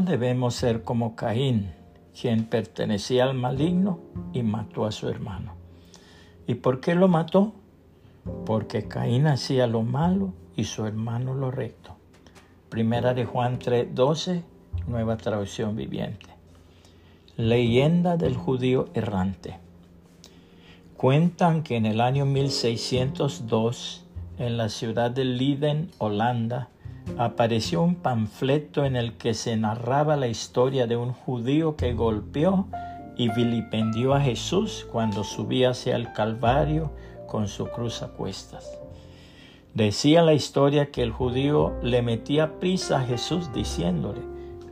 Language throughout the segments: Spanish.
debemos ser como Caín, quien pertenecía al maligno y mató a su hermano. ¿Y por qué lo mató? Porque Caín hacía lo malo y su hermano lo recto. Primera de Juan 3:12, nueva traducción viviente. Leyenda del judío errante. Cuentan que en el año 1602, en la ciudad de Leiden, Holanda, apareció un panfleto en el que se narraba la historia de un judío que golpeó y vilipendió a Jesús cuando subía hacia el Calvario con su cruz a cuestas. Decía la historia que el judío le metía prisa a Jesús diciéndole,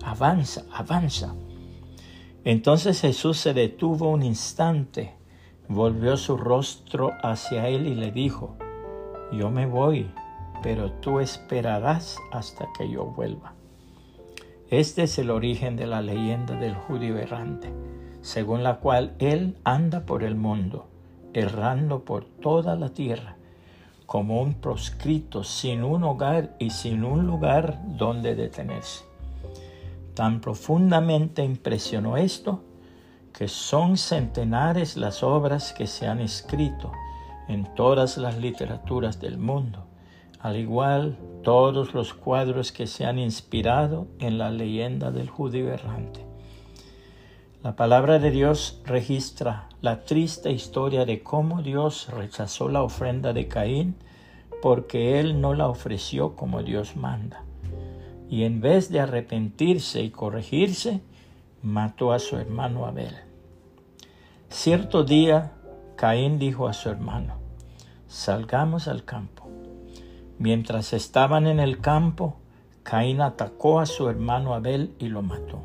avanza, avanza. Entonces Jesús se detuvo un instante, volvió su rostro hacia él y le dijo, yo me voy, pero tú esperarás hasta que yo vuelva. Este es el origen de la leyenda del judío errante, según la cual él anda por el mundo, errando por toda la tierra, como un proscrito, sin un hogar y sin un lugar donde detenerse. Tan profundamente impresionó esto que son centenares las obras que se han escrito en todas las literaturas del mundo al igual todos los cuadros que se han inspirado en la leyenda del judío errante. La palabra de Dios registra la triste historia de cómo Dios rechazó la ofrenda de Caín porque él no la ofreció como Dios manda. Y en vez de arrepentirse y corregirse, mató a su hermano Abel. Cierto día, Caín dijo a su hermano, salgamos al campo. Mientras estaban en el campo, Caín atacó a su hermano Abel y lo mató.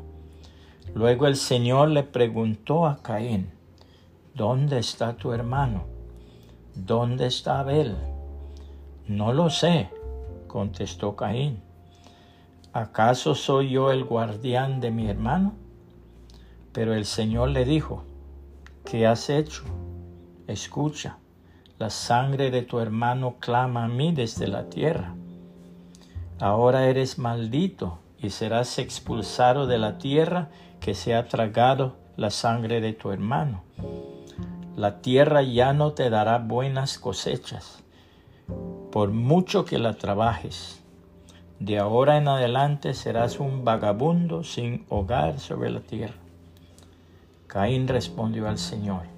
Luego el Señor le preguntó a Caín, ¿dónde está tu hermano? ¿Dónde está Abel? No lo sé, contestó Caín. ¿Acaso soy yo el guardián de mi hermano? Pero el Señor le dijo, ¿qué has hecho? Escucha la sangre de tu hermano clama a mí desde la tierra. Ahora eres maldito y serás expulsado de la tierra que se ha tragado la sangre de tu hermano. La tierra ya no te dará buenas cosechas, por mucho que la trabajes. De ahora en adelante serás un vagabundo sin hogar sobre la tierra. Caín respondió al Señor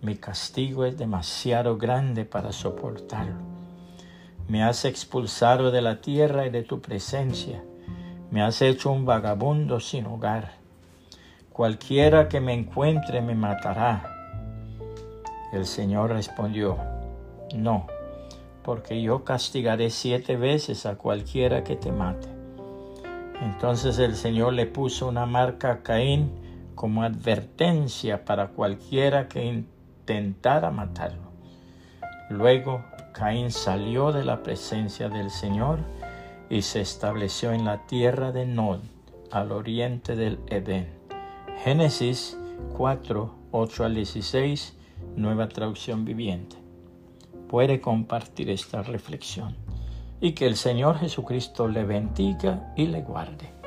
mi castigo es demasiado grande para soportarlo. Me has expulsado de la tierra y de tu presencia. Me has hecho un vagabundo sin hogar. Cualquiera que me encuentre me matará. El Señor respondió, no, porque yo castigaré siete veces a cualquiera que te mate. Entonces el Señor le puso una marca a Caín como advertencia para cualquiera que a matarlo. Luego Caín salió de la presencia del Señor y se estableció en la tierra de Nod, al oriente del Edén. Génesis 4, 8 al 16, nueva traducción viviente. Puede compartir esta reflexión y que el Señor Jesucristo le bendiga y le guarde.